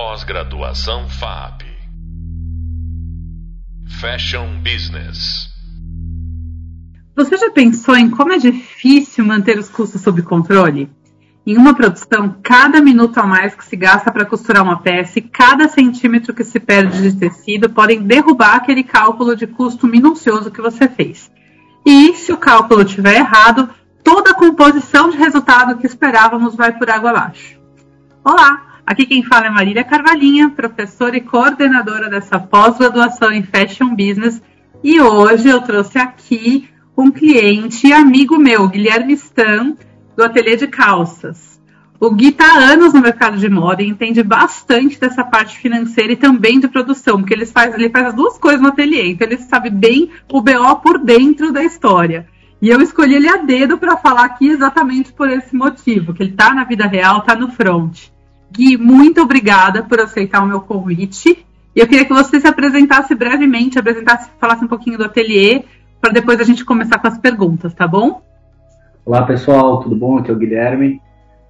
Pós-graduação FAP. Fashion Business. Você já pensou em como é difícil manter os custos sob controle? Em uma produção, cada minuto a mais que se gasta para costurar uma peça e cada centímetro que se perde de tecido podem derrubar aquele cálculo de custo minucioso que você fez. E se o cálculo estiver errado, toda a composição de resultado que esperávamos vai por água abaixo. Olá, aqui quem fala é Marília Carvalhinha, professora e coordenadora dessa pós-graduação em Fashion Business, e hoje eu trouxe aqui um cliente e amigo meu, Guilherme Stan, do ateliê de calças. O Gui está há anos no mercado de moda e entende bastante dessa parte financeira e também de produção, porque ele faz, ele faz as duas coisas no ateliê, então ele sabe bem o BO por dentro da história. E eu escolhi ele a dedo para falar aqui exatamente por esse motivo, que ele está na vida real, está no front. Gui, muito obrigada por aceitar o meu convite. E eu queria que você se apresentasse brevemente, apresentasse, falasse um pouquinho do ateliê, para depois a gente começar com as perguntas, tá bom? Olá pessoal, tudo bom? Aqui é o Guilherme.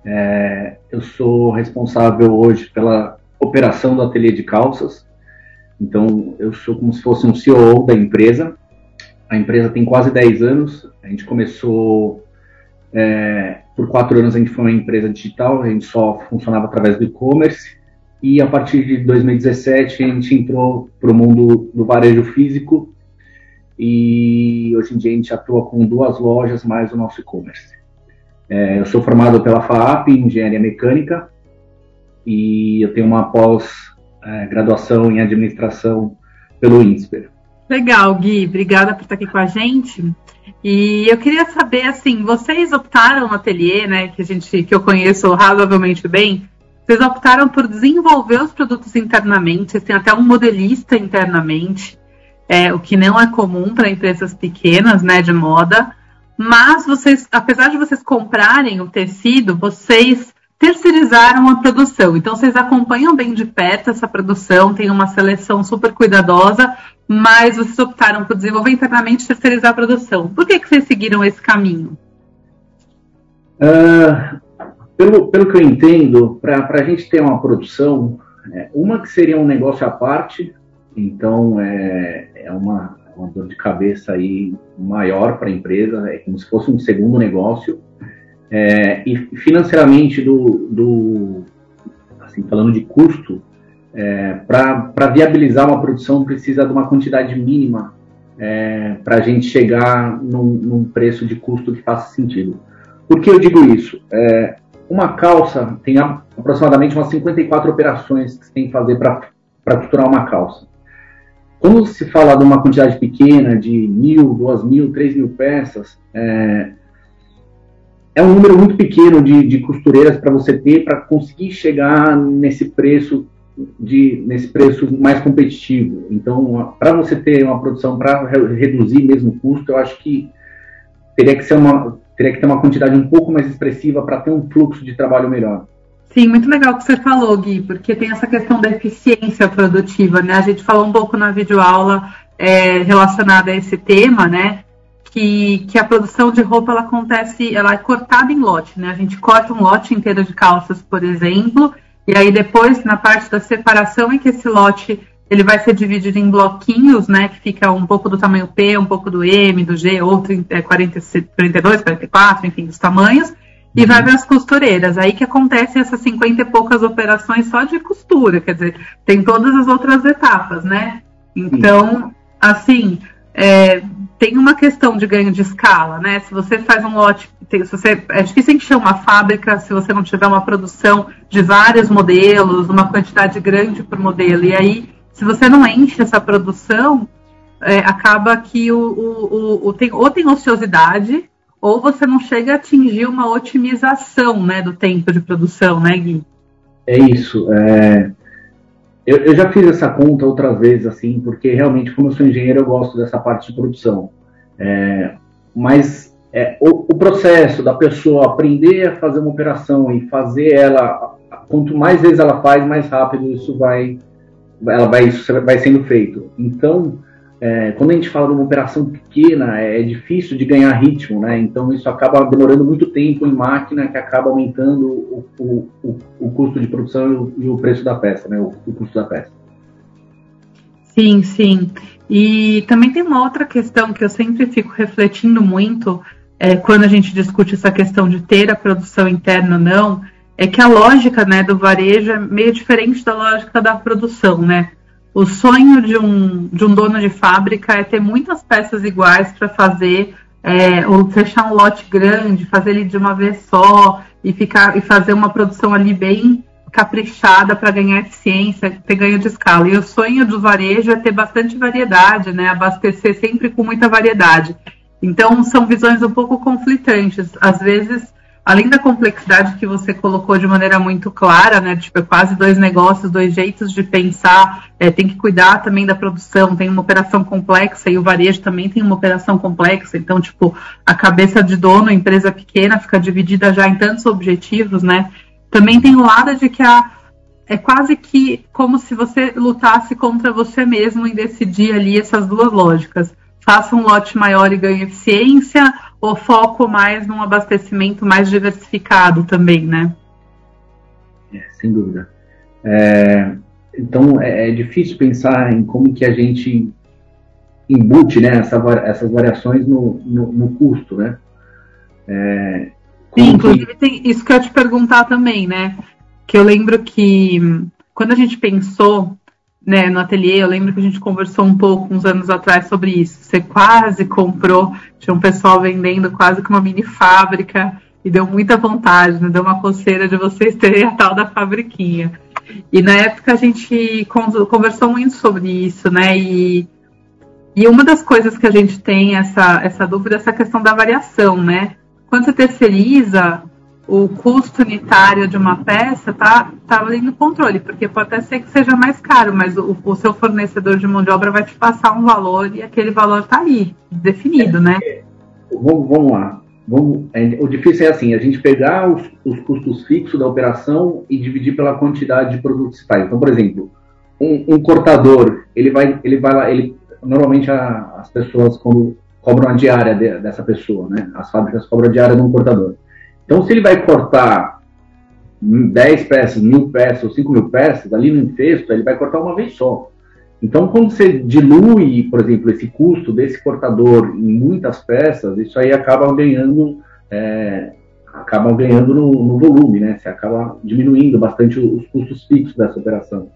É, eu sou responsável hoje pela operação do ateliê de calças. Então, eu sou como se fosse um CEO da empresa. A empresa tem quase 10 anos. A gente começou é, por quatro anos. A gente foi uma empresa digital. A gente só funcionava através do e-commerce. E a partir de 2017 a gente entrou para o mundo do varejo físico e hoje em dia a gente atua com duas lojas mais o nosso e-commerce. É, eu sou formado pela FAAP em Engenharia Mecânica e eu tenho uma pós-graduação em Administração pelo INSPER. Legal, Gui, obrigada por estar aqui com a gente. E eu queria saber, assim, vocês optaram no ateliê, né, que a gente, que eu conheço razoavelmente bem, vocês optaram por desenvolver os produtos internamente, vocês têm até um modelista internamente é, o que não é comum para empresas pequenas, né, de moda. Mas vocês, apesar de vocês comprarem o tecido, vocês terceirizaram a produção. Então vocês acompanham bem de perto essa produção, tem uma seleção super cuidadosa, mas vocês optaram por desenvolver internamente e terceirizar a produção. Por que, que vocês seguiram esse caminho? Uh, pelo, pelo que eu entendo, para a gente ter uma produção, é, uma que seria um negócio à parte, então, é, é uma, uma dor de cabeça aí maior para a empresa, é como se fosse um segundo negócio. É, e financeiramente, do, do, assim, falando de custo, é, para viabilizar uma produção precisa de uma quantidade mínima é, para a gente chegar num, num, preço de custo que faça sentido. Por que eu digo isso? É, uma calça tem aproximadamente umas 54 operações que você tem que fazer para costurar uma calça. Quando se fala de uma quantidade pequena, de mil, duas mil, três mil peças, é, é um número muito pequeno de, de costureiras para você ter para conseguir chegar nesse preço de, nesse preço mais competitivo. Então, para você ter uma produção para reduzir mesmo o custo, eu acho que teria que ser uma teria que ter uma quantidade um pouco mais expressiva para ter um fluxo de trabalho melhor. Sim, muito legal o que você falou, Gui, porque tem essa questão da eficiência produtiva, né? A gente falou um pouco na videoaula é, relacionada a esse tema, né? Que, que a produção de roupa ela acontece, ela é cortada em lote, né? A gente corta um lote inteiro de calças, por exemplo, e aí depois, na parte da separação, em que esse lote ele vai ser dividido em bloquinhos, né? Que fica um pouco do tamanho P, um pouco do M, do G, outro é 40, 42, 44, enfim, dos tamanhos e vai para as costureiras. Aí que acontecem essas 50 e poucas operações só de costura, quer dizer, tem todas as outras etapas, né? Então, assim, é, tem uma questão de ganho de escala, né? Se você faz um lote, se você, é difícil encher uma fábrica se você não tiver uma produção de vários modelos, uma quantidade grande por modelo. E aí, se você não enche essa produção, é, acaba que o, o, o, o, tem, ou tem ociosidade, ou você não chega a atingir uma otimização né, do tempo de produção, né, Gui? É isso. É... Eu, eu, já fiz essa conta outra vez, assim, porque realmente, como eu sou engenheiro, eu gosto dessa parte de produção. É... Mas é, o, o, processo da pessoa aprender a fazer uma operação e fazer ela, quanto mais vezes ela faz, mais rápido isso vai, ela vai, isso vai sendo feito. Então, é, quando a gente fala de uma operação pequena, é, é difícil de ganhar ritmo, né? Então isso acaba demorando muito tempo em máquina, que acaba aumentando o, o, o, o custo de produção e o, e o, preço da peça, né? O, custo da peça. Sim, sim. E também tem uma outra questão que eu sempre fico refletindo muito é, quando a gente discute essa questão de ter a produção interna ou não, é que a lógica né, do varejo é meio diferente da lógica da produção, né? O sonho de um, de um dono de fábrica é ter muitas peças iguais para fazer, é, ou fechar um lote grande, fazer ele de uma vez só e ficar e fazer uma produção ali bem caprichada para ganhar eficiência, ter ganho de escala. E o sonho do varejo é ter bastante variedade, né? Abastecer sempre com muita variedade. Então são visões um pouco conflitantes. Às vezes além da complexidade que você colocou de maneira muito clara, né? Tipo, é quase dois negócios, dois jeitos de pensar, é, tem que cuidar também da produção, tem uma operação complexa e o varejo também tem uma operação complexa, então, tipo, a cabeça de dono, empresa pequena, fica dividida já em tantos objetivos, né? Também tem o lado de que a, é quase que como se você lutasse contra você mesmo em decidir ali essas duas lógicas. Faça um lote maior e ganhe eficiência, ou foco mais num abastecimento mais diversificado também, né? É, sem dúvida. É, então é, é, difícil pensar em como que a gente embute né, essa, essas variações no, no, no custo, né? É, Sim, inclusive tem isso que eu ia te perguntar também, né? Que eu lembro que quando a gente pensou né, no ateliê, eu lembro que a gente conversou um pouco uns anos atrás sobre isso. Você quase comprou, tinha um pessoal vendendo quase que uma mini fábrica e deu muita vontade, né? deu uma coceira de vocês terem a tal da fabriquinha. E na época a gente conversou muito sobre isso, né? E, e uma das coisas que a gente tem essa, essa dúvida é essa questão da variação, né? Quando você terceiriza, o custo unitário de uma peça tá, tá ali no controle, porque pode até ser que seja mais caro, mas o, o seu fornecedor de mão de obra vai te passar um valor e aquele valor tá ali, definido, né? É, vamos, vamos lá. Vamos, é, o difícil é assim, a gente pegar os, os, custos fixos da operação e dividir pela quantidade de produtos que faz. Então, por exemplo, um, um, cortador, ele vai, ele vai lá, ele normalmente a, as pessoas quando cobram a diária de, dessa pessoa, né? As fábricas cobram a diária de um cortador. Então, se ele vai cortar 10 peças, mil peças ou 5 mil peças, ali no infesto, ele vai cortar uma vez só. Então, quando você dilui, por exemplo, esse custo desse cortador em muitas peças, isso aí acaba ganhando, é, acaba ganhando no, no, volume, né? Você acaba diminuindo bastante os custos fixos dessa operação.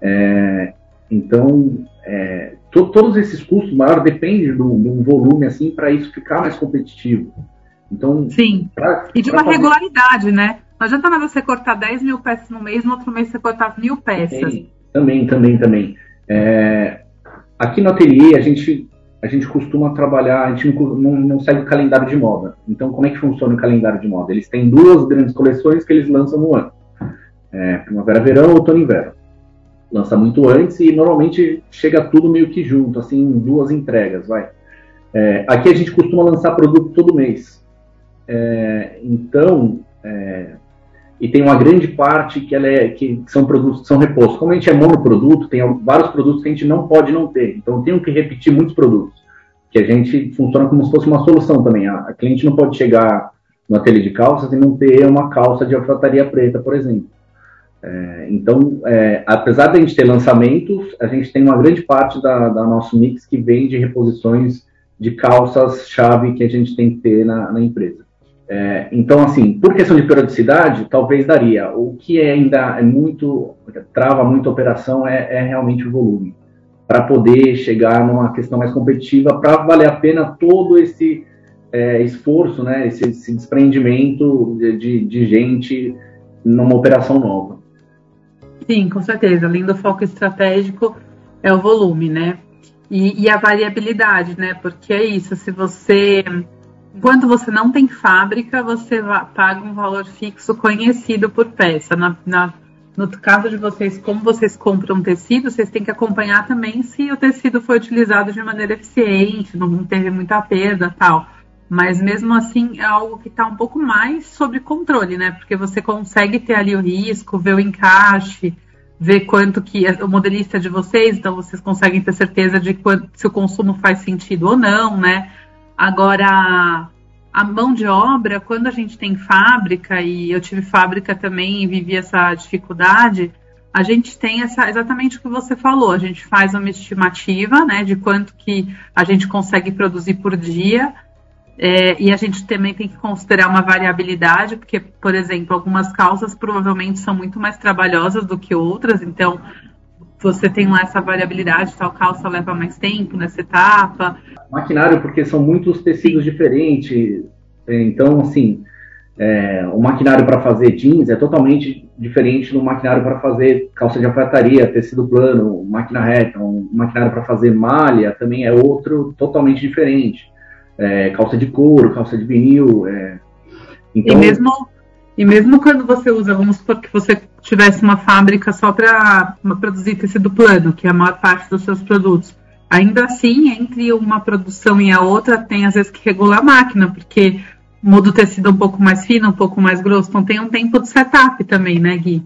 É, então, é, to, todos esses custos maiores dependem de um volume assim para isso ficar mais competitivo. Então, Sim. Pra, e de uma fazer... regularidade, né? Não adianta nada você cortar 10 mil peças no mês, no outro mês você cortar mil peças. Sim, também, também, também. É, aqui no ateliê, a gente, a gente costuma trabalhar, a gente não, não, não, segue o calendário de moda. Então, como é que funciona o calendário de moda? Eles têm duas grandes coleções que eles lançam no ano. É, Primavera-verão, outono-inverno. Lança muito antes e normalmente chega tudo meio que junto, assim, duas entregas, vai. É, aqui a gente costuma lançar produto todo mês. É, então, é, e tem uma grande parte que, ela é, que são produtos que são repostos. Como a gente é monoproduto, tem vários produtos que a gente não pode não ter. Então, tem que repetir muitos produtos, que a gente funciona como se fosse uma solução também. A, a cliente não pode chegar no ateliê de calças e não ter uma calça de alfaiataria preta, por exemplo. É, então, é, apesar de a gente ter lançamentos, a gente tem uma grande parte da, da nosso mix que vem de reposições de calças-chave que a gente tem que ter na, na empresa. É, então, assim, por questão de periodicidade, talvez daria. O que é ainda é muito trava muito a operação é, é realmente o volume, para poder chegar numa questão mais competitiva, para valer a pena todo esse é, esforço, né, esse, esse desprendimento de, de, de, gente numa operação nova. Sim, com certeza. Além do foco estratégico, é o volume, né? E, e a variabilidade, né? Porque é isso. Se você Enquanto você não tem fábrica, você paga um valor fixo conhecido por peça. Na, na, no caso de vocês, como vocês compram tecido, vocês têm que acompanhar também se o tecido foi utilizado de maneira eficiente, não teve muita perda tal. Mas mesmo assim é algo que está um pouco mais sobre controle, né? Porque você consegue ter ali o risco, ver o encaixe, ver quanto que é o modelista de vocês, então vocês conseguem ter certeza de quanto, se o consumo faz sentido ou não, né? Agora, a mão de obra, quando a gente tem fábrica, e eu tive fábrica também e vivi essa dificuldade, a gente tem essa, exatamente o que você falou, a gente faz uma estimativa né, de quanto que a gente consegue produzir por dia, é, e a gente também tem que considerar uma variabilidade, porque, por exemplo, algumas calças provavelmente são muito mais trabalhosas do que outras, então você tem lá essa variabilidade, tal calça leva mais tempo nessa etapa. Maquinário, porque são muitos tecidos diferentes, então, assim, é, o maquinário para fazer jeans é totalmente diferente do maquinário para fazer calça de alfaiataria, tecido plano, máquina reta. Um maquinário para fazer malha também é outro totalmente diferente. É, calça de couro, calça de vinil. É... Então... E, mesmo, e mesmo quando você usa, vamos supor que você tivesse uma fábrica só para produzir tecido plano, que é a maior parte dos seus produtos, ainda assim, entre uma produção e a outra, tem às vezes que regular a máquina, porque muda o tecido um pouco mais fino, um pouco mais grosso. Então tem um tempo de setup também, né, Gui?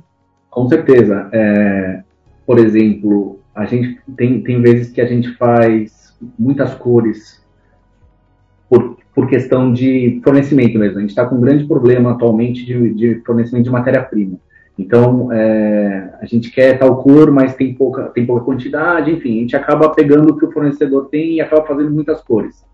Com certeza. É, por exemplo, a gente tem, tem vezes que a gente faz muitas cores por, por questão de fornecimento mesmo. A gente está com um grande problema atualmente de, de fornecimento de matéria-prima. Então, é, a gente quer tal cor, mas tem pouca, tem pouca quantidade, enfim, a gente acaba pegando o que o fornecedor tem e acaba fazendo muitas cores.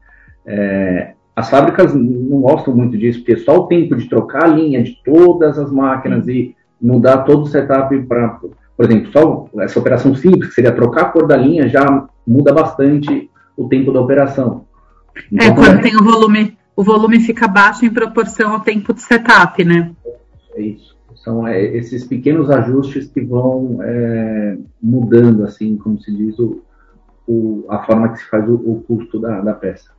É, as fábricas não gostam muito disso, porque só o tempo de trocar a linha de todas as máquinas e mudar todo o setup para, por exemplo, só essa operação simples, que seria trocar a cor da linha, já muda bastante o tempo da operação. Então, é, quando é... tem o volume, o volume fica baixo em proporção ao tempo de setup, né? É isso. São é, esses pequenos ajustes que vão é, mudando, assim, como se diz, o, o, a forma que se faz o, o custo da, da peça.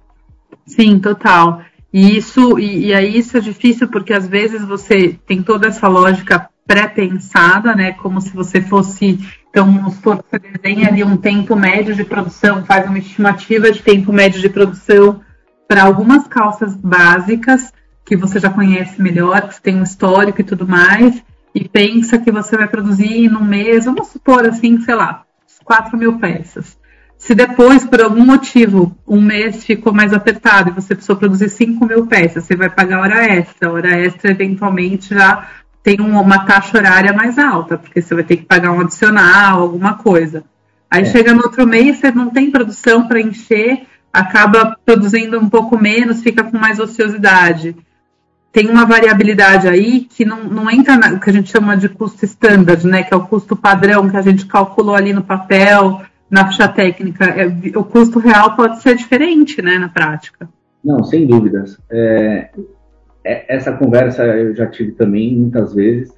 Sim, total. E isso, e, e aí isso é difícil porque às vezes você tem toda essa lógica pré-pensada, né? Como se você fosse. Então, você desenha ali um tempo médio de produção, faz uma estimativa de tempo médio de produção para algumas calças básicas que você já conhece melhor, que você tem um histórico e tudo mais, e pensa que você vai produzir num mês, vamos supor assim, sei lá, 4 mil peças. Se depois, por algum motivo, um mês ficou mais apertado e você precisou produzir 5 mil peças, você vai pagar hora extra. A hora extra, eventualmente, já tem uma taxa horária mais alta, porque você vai ter que pagar um adicional, alguma coisa. Aí é. chega no outro mês, você não tem produção para encher, acaba produzindo um pouco menos, fica com mais ociosidade. Tem uma variabilidade aí que não, não entra no que a gente chama de custo standard, né? Que é o custo padrão que a gente calculou ali no papel, na ficha técnica, é, o custo real pode ser diferente, né, na prática. Não, sem dúvidas. É, essa conversa eu já tive também muitas vezes,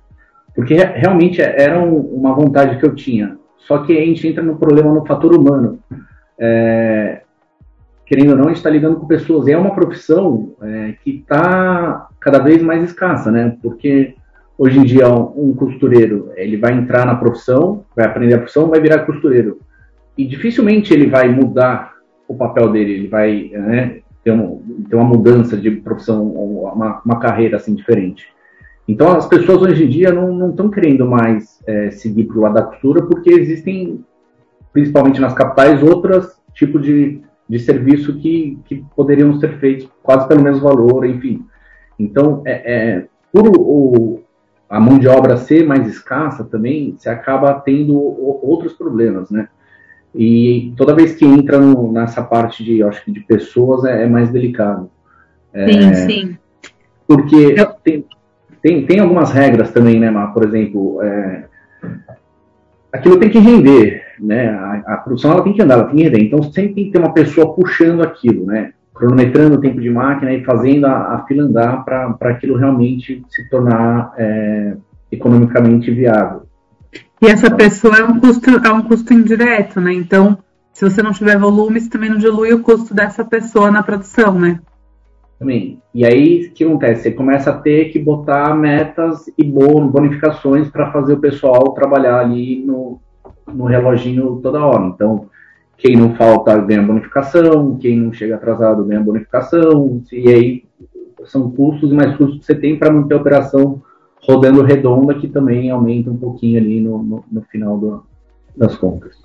porque realmente era um, uma vontade que eu tinha. Só que a gente entra no problema no fator humano. É, querendo ou não, a gente está lidando com pessoas. E é uma profissão é, que está cada vez mais escassa, né? Porque hoje em dia um costureiro ele vai entrar na profissão, vai aprender a profissão, vai virar costureiro e dificilmente ele vai mudar o papel dele, ele vai né, ter, um, ter, uma mudança de profissão, uma, uma, carreira assim diferente. Então as pessoas hoje em dia não estão querendo mais é, seguir para o lado da costura porque existem, principalmente nas capitais, outros tipos de, de serviço que, que poderiam ser feitos quase pelo mesmo valor, enfim. Então, é, é por o, a mão de obra ser mais escassa também, você acaba tendo outros problemas, né? E toda vez que entra no, nessa parte de, acho que de pessoas, é, é mais delicado. É, sim, sim. Porque Eu... tem, tem, tem algumas regras também, né, Mar? Por exemplo, é, aquilo tem que render, né? A, a, produção ela tem que andar, ela tem que render. Então sempre tem que ter uma pessoa puxando aquilo, né? Cronometrando o tempo de máquina e fazendo a, a fila andar para aquilo realmente se tornar é, economicamente viável. E essa pessoa é um custo, é um custo indireto, né? Então, se você não tiver volume, você também não dilui o custo dessa pessoa na produção, né? Também. E aí, o que acontece? Você começa a ter que botar metas e bonificações para fazer o pessoal trabalhar ali no, no reloginho toda hora. Então, quem não falta ganha bonificação, quem não chega atrasado ganha bonificação, e aí são custos e mais custos que você tem para manter a operação rodando redonda, que também aumenta um pouquinho ali no, no, no final do, das contas.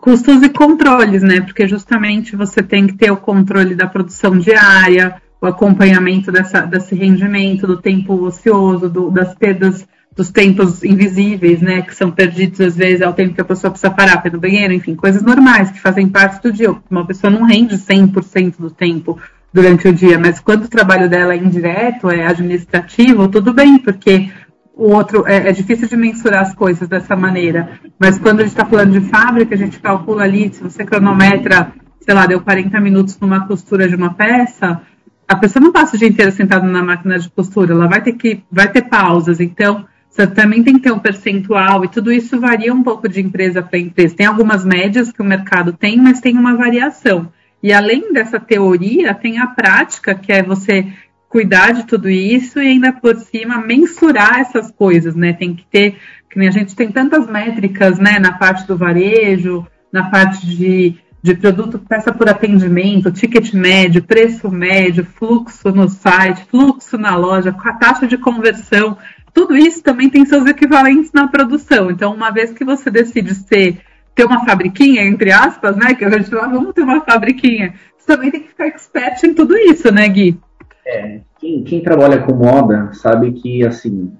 Custos e controles, né? Porque justamente você tem que ter o controle da produção diária, o acompanhamento dessa, desse rendimento, do tempo ocioso, do, das perdas dos tempos invisíveis, né, que são perdidos às vezes ao tempo que a pessoa precisa parar para ir no banheiro, enfim, coisas normais que fazem parte do dia. Uma pessoa não rende 100% do tempo durante o dia, mas quando o trabalho dela é indireto, é administrativo, tudo bem, porque o outro é, é difícil de mensurar as coisas dessa maneira. Mas quando a gente está falando de fábrica, a gente calcula ali, se você cronometra, sei lá, deu 40 minutos numa costura de uma peça, a pessoa não passa o dia inteiro sentada na máquina de costura, ela vai ter que vai ter pausas. Então, você também tem que ter um percentual, e tudo isso varia um pouco de empresa para empresa. Tem algumas médias que o mercado tem, mas tem uma variação. E além dessa teoria, tem a prática, que é você cuidar de tudo isso e ainda por cima mensurar essas coisas, né? Tem que ter, que a gente tem tantas métricas, né, na parte do varejo, na parte de, de produto, peça por atendimento, ticket médio, preço médio, fluxo no site, fluxo na loja, a taxa de conversão tudo isso também tem seus equivalentes na produção. Então, uma vez que você decide ser, ter uma fabriquinha, entre aspas, né? Que a gente fala, vamos ter uma fabriquinha. Você também tem que ficar expert em tudo isso, né, Gui? É, quem, quem trabalha com moda sabe que, assim,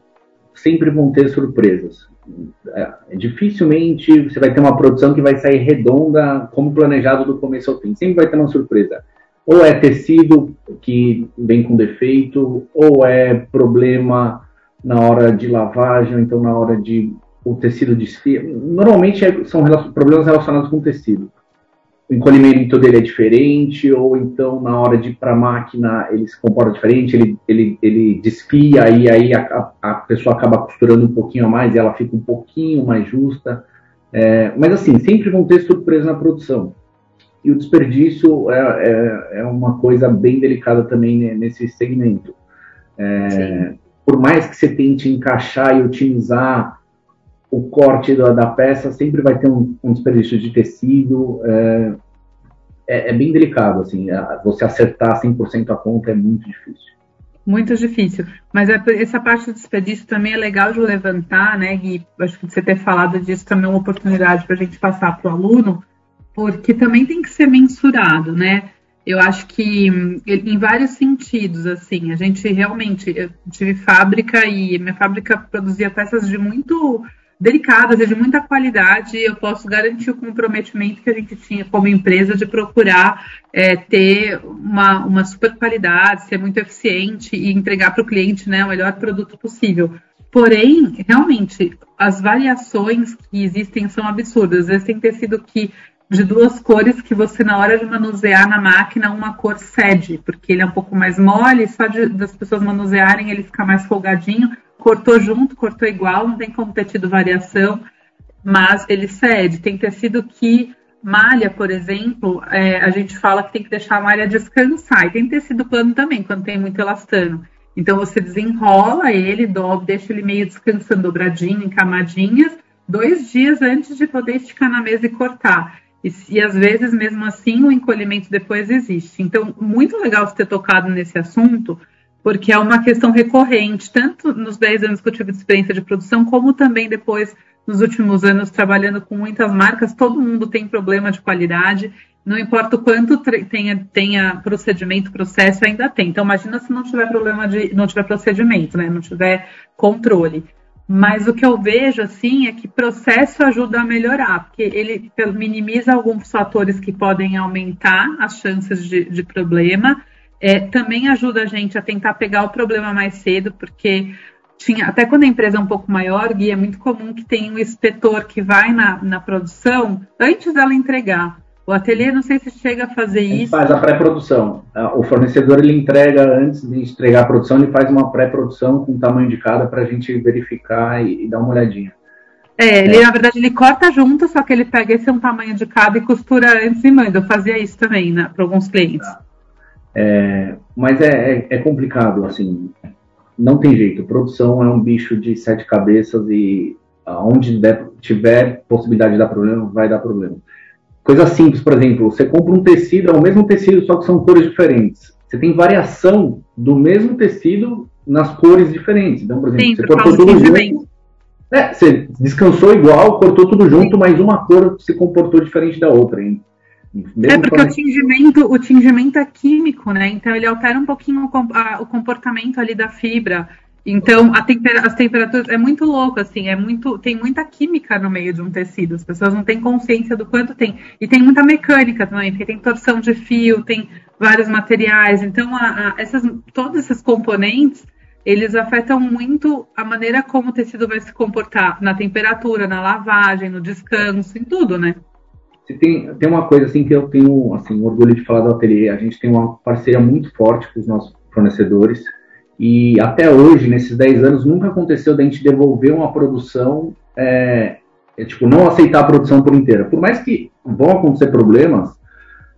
sempre vão ter surpresas. É, dificilmente você vai ter uma produção que vai sair redonda como planejado do começo ao fim. Sempre vai ter uma surpresa. Ou é tecido que vem com defeito, ou é problema na hora de lavagem, então na hora de o tecido desfia. Normalmente é, são problemas relacionados com o tecido. O encolhimento dele é diferente, ou então na hora de ir para a máquina ele se comporta diferente, ele, ele, ele desfia e aí a, a, pessoa acaba costurando um pouquinho a mais e ela fica um pouquinho mais justa. É, mas assim, sempre vão ter surpresa na produção. E o desperdício é, é, é uma coisa bem delicada também nesse segmento. É, por mais que você tente encaixar e otimizar o corte da, da peça, sempre vai ter um, um desperdício de tecido. É, é, é, bem delicado, assim, você acertar 100% a conta é muito difícil. Muito difícil. Mas é, essa parte do desperdício também é legal de levantar, né, Gui? Acho que você ter falado disso também é uma oportunidade para a gente passar para o aluno, porque também tem que ser mensurado, né? Eu acho que em vários sentidos, assim, a gente realmente, eu tive fábrica e minha fábrica produzia peças de muito delicadas e de muita qualidade. Eu posso garantir o comprometimento que a gente tinha como empresa de procurar é, ter uma, uma super qualidade, ser muito eficiente e entregar para o cliente né, o melhor produto possível. Porém, realmente, as variações que existem são absurdas. Às vezes tem tecido que de duas cores que você, na hora de manusear na máquina, uma cor cede, porque ele é um pouco mais mole, só de, das pessoas manusearem ele fica mais folgadinho. Cortou junto, cortou igual, não tem como ter tido variação, mas ele cede. Tem tecido que malha, por exemplo, é, a gente fala que tem que deixar a malha descansar. E tem tecido plano também, quando tem muito elastano. Então você desenrola ele, dobra, deixa ele meio descansando, dobradinho, em camadinhas, dois dias antes de poder esticar na mesa e cortar. E, e, às vezes, mesmo assim, o encolhimento depois existe. Então, muito legal você ter tocado nesse assunto, porque é uma questão recorrente, tanto nos 10 anos que eu tive de experiência de produção, como também depois, nos últimos anos, trabalhando com muitas marcas, todo mundo tem problema de qualidade, não importa o quanto tenha, tenha procedimento, processo, ainda tem. Então, imagina se não tiver problema de, não tiver procedimento, né? não tiver controle. Mas o que eu vejo assim é que processo ajuda a melhorar, porque ele minimiza alguns fatores que podem aumentar as chances de, de problema. É, também ajuda a gente a tentar pegar o problema mais cedo, porque tinha, até quando a empresa é um pouco maior, Gui, é muito comum que tenha um inspetor que vai na, na produção antes dela entregar. O ateliê, não sei se chega a fazer isso. Faz a pré-produção. Ah, o fornecedor ele entrega, antes de entregar a produção, ele faz uma pré-produção com o tamanho de cada para a gente verificar e, e, dar uma olhadinha. É, ele, é. na verdade, ele corta junto, só que ele pega esse um tamanho de cada e costura antes e manda. Eu fazia isso também né, para alguns clientes. Tá. É, mas é, é, é, complicado, assim, não tem jeito. Produção é um bicho de sete cabeças e onde tiver possibilidade de dar problema, vai dar problema. Coisa simples, por exemplo, você compra um tecido, é o mesmo tecido, só que são cores diferentes. Você tem variação do mesmo tecido nas cores diferentes. Então, por exemplo, Sim, você cortou tudo junto. tingimento. É, você descansou igual, cortou tudo junto, mas uma cor se comportou diferente da outra. hein? É porque o tingimento, o tingimento é químico, né? Então ele altera um pouquinho o, com- a- o comportamento ali da fibra. Então tempera- as temperaturas é muito louco, assim, é muito, tem muita química no meio de um tecido. As pessoas não têm consciência do quanto tem. E tem muita mecânica também, porque tem torção de fio, tem vários materiais. Então a- a- essas, todos esses componentes eles afetam muito a maneira como o tecido vai se comportar na temperatura, na lavagem, no descanso, em tudo, né? Se tem, tem uma coisa assim que eu tenho assim, orgulho de falar do ateliê. A gente tem uma parceria muito forte com os nossos fornecedores. E até hoje, nesses 10 anos, nunca aconteceu da gente devolver uma produção, é, é, tipo, não aceitar a produção por inteira. Por mais que vão acontecer problemas,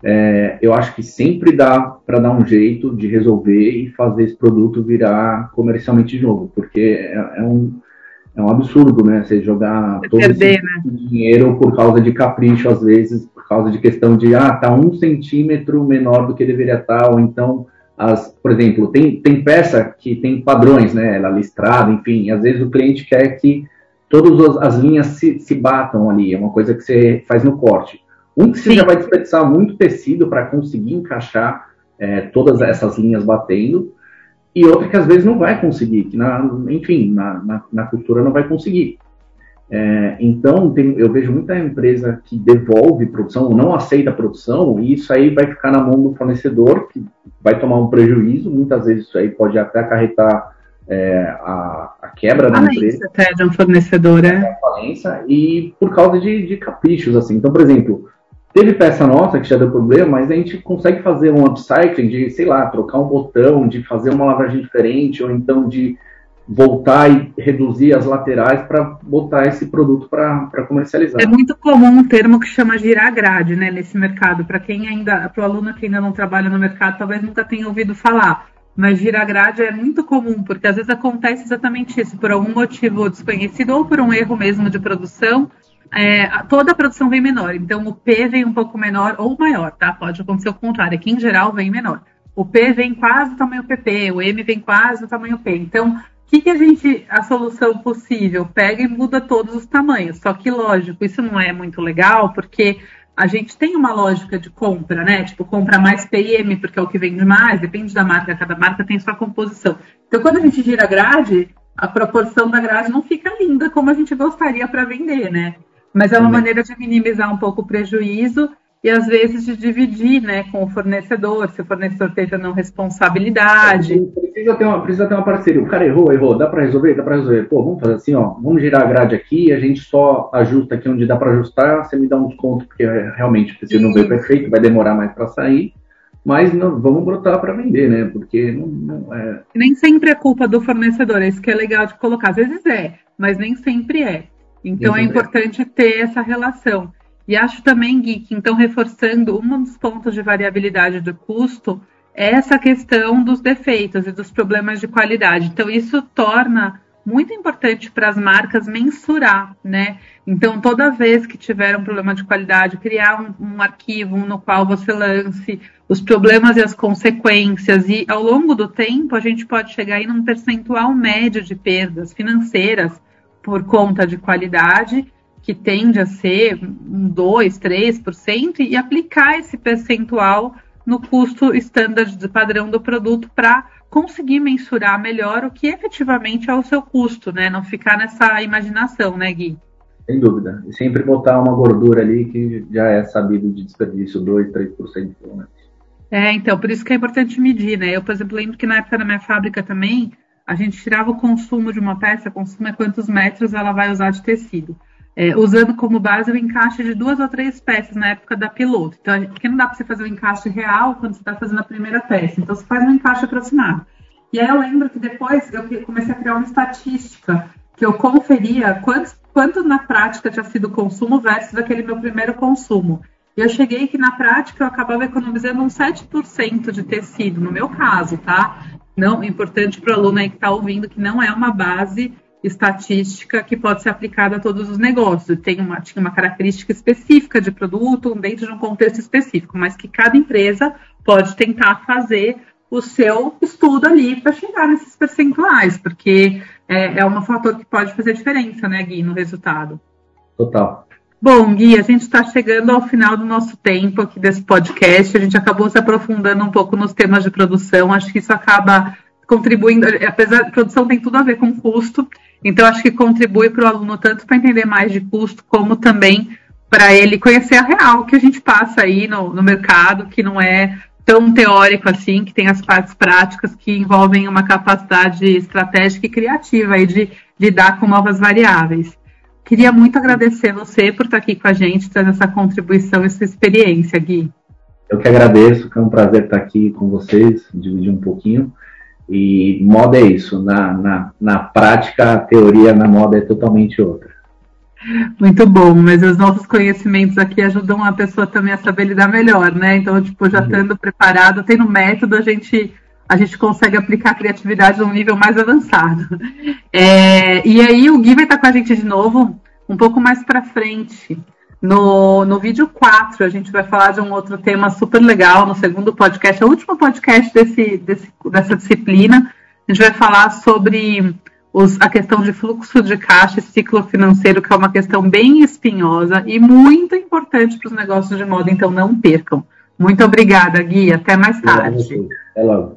é, eu acho que sempre dá para dar um jeito de resolver e fazer esse produto virar comercialmente de novo, porque é, é um, é um absurdo, né? Você jogar Você todo perder, esse dinheiro por causa de capricho, às vezes, por causa de questão de, ah, tá um centímetro menor do que deveria estar, ou então, as, por exemplo, tem, tem peça que tem padrões, né? Ela listrada, enfim, às vezes o cliente quer que todas as, as linhas se, se batam ali, é uma coisa que você faz no corte. Um que você Sim. já vai desperdiçar muito tecido para conseguir encaixar é, todas essas linhas batendo, e outra que às vezes não vai conseguir, que na, enfim, na, na, na cultura não vai conseguir. É, então, tem- eu vejo muita empresa que devolve produção, não aceita a produção, e isso aí vai ficar na mão do fornecedor, que vai tomar um prejuízo, muitas vezes isso aí pode até acarretar é, a, a quebra da empresa até de um fornecedor, é. falência e por causa de, de caprichos, assim. Então, por exemplo, teve peça nossa que já deu problema, mas a gente consegue fazer um upcycling de, sei lá, trocar um botão, de fazer uma lavagem diferente, ou então de voltar e reduzir as laterais para botar esse produto para comercializar. É muito comum um termo que chama girar grade, né, nesse mercado. Para quem ainda, para o aluno que ainda não trabalha no mercado, talvez nunca tenha ouvido falar. Mas girar grade é muito comum, porque às vezes acontece exatamente isso, por algum motivo desconhecido ou por um erro mesmo de produção. É, toda a produção vem menor, então o P vem um pouco menor ou maior, tá? Pode acontecer o contrário, aqui em geral vem menor. O P vem quase do tamanho PP, o M vem quase do tamanho P. Então, o que, que a gente, a solução possível? Pega e muda todos os tamanhos. Só que, lógico, isso não é muito legal, porque a gente tem uma lógica de compra, né? Tipo, compra mais PM, porque é o que vende mais, depende da marca, cada marca tem sua composição. Então, quando a gente gira a grade, a proporção da grade não fica linda como a gente gostaria para vender, né? Mas é uma maneira de minimizar um pouco o prejuízo e às vezes de dividir, né, com o fornecedor, se o fornecedor teve ou não responsabilidade. Precisa ter, uma, precisa ter uma parceria. O cara errou, errou. Dá para resolver? Dá para resolver. Pô, vamos fazer assim, ó. Vamos girar a grade aqui, a gente só ajusta aqui onde dá para ajustar. Você me dá um desconto, porque é, realmente tecido não veio perfeito, vai demorar mais para sair. Mas não, vamos brotar para vender, né? Porque não, não é. Nem sempre é culpa do fornecedor, é isso que é legal de colocar. Às vezes é, mas nem sempre é. Então é é. importante ter essa relação. E acho também, Gui, que então reforçando um dos pontos de variabilidade do custo é essa questão dos defeitos e dos problemas de qualidade. Então isso torna muito importante para as marcas mensurar, né? Então toda vez que tiver um problema de qualidade, criar um, um arquivo no qual você lance os problemas e as consequências e ao longo do tempo a gente pode chegar aí num percentual médio de perdas financeiras por conta de qualidade que tende a ser um 2, 3%, e aplicar esse percentual no custo standard de padrão do produto para conseguir mensurar melhor o que efetivamente é o seu custo, né? Não ficar nessa imaginação, né, Gui? Sem dúvida. E sempre botar uma gordura ali que já é sabido de desperdício, 2, 3% pelo menos. É, então, por isso que é importante medir, né? Eu, por exemplo, lembro que na época da minha fábrica também, a gente tirava o consumo de uma peça, consumo é quantos metros ela vai usar de tecido. É, usando como base o encaixe de duas ou três peças na época da piloto. Então, porque não dá para você fazer o encaixe real quando você está fazendo a primeira peça. Então, você faz um encaixe aproximado. E aí eu lembro que depois eu comecei a criar uma estatística que eu conferia quanto, quanto na prática tinha sido o consumo versus aquele meu primeiro consumo. E eu cheguei que na prática eu acabava economizando uns 7% de tecido, no meu caso, tá? Não, importante para o aluno aí que está ouvindo que não é uma base estatística que pode ser aplicada a todos os negócios. Tem uma, tinha uma característica específica de produto dentro de um contexto específico, mas que cada empresa pode tentar fazer o seu estudo ali para chegar nesses percentuais, porque é, é um fator que pode fazer diferença, né, Gui, no resultado. Total. Bom, Gui, a gente está chegando ao final do nosso tempo aqui desse podcast. A gente acabou se aprofundando um pouco nos temas de produção. Acho que isso acaba contribuindo, apesar de produção tem tudo a ver com custo, então acho que contribui para o aluno tanto para entender mais de custo, como também para ele conhecer a real que a gente passa aí no, no mercado, que não é tão teórico assim, que tem as partes práticas que envolvem uma capacidade estratégica e criativa aí de lidar com novas variáveis. Queria muito agradecer você por estar aqui com a gente, trazendo essa contribuição, essa experiência, Gui. Eu que agradeço, é um prazer estar aqui com vocês, dividir um pouquinho. E moda é isso, na, na, na prática, a teoria na moda é totalmente outra. Muito bom, mas os nossos conhecimentos aqui ajudam a pessoa também a saber lidar melhor, né? Então, tipo, já uhum. estando preparado, tendo método, a gente a gente consegue aplicar a criatividade num nível mais avançado. É, e aí o Gui vai estar com a gente de novo um pouco mais para frente. No, no vídeo 4, a gente vai falar de um outro tema super legal, no segundo podcast, é o último podcast desse, desse, dessa disciplina. A gente vai falar sobre os, a questão de fluxo de caixa e ciclo financeiro, que é uma questão bem espinhosa e muito importante para os negócios de moda, então não percam. Muito obrigada, Gui. Até mais tarde. Até logo.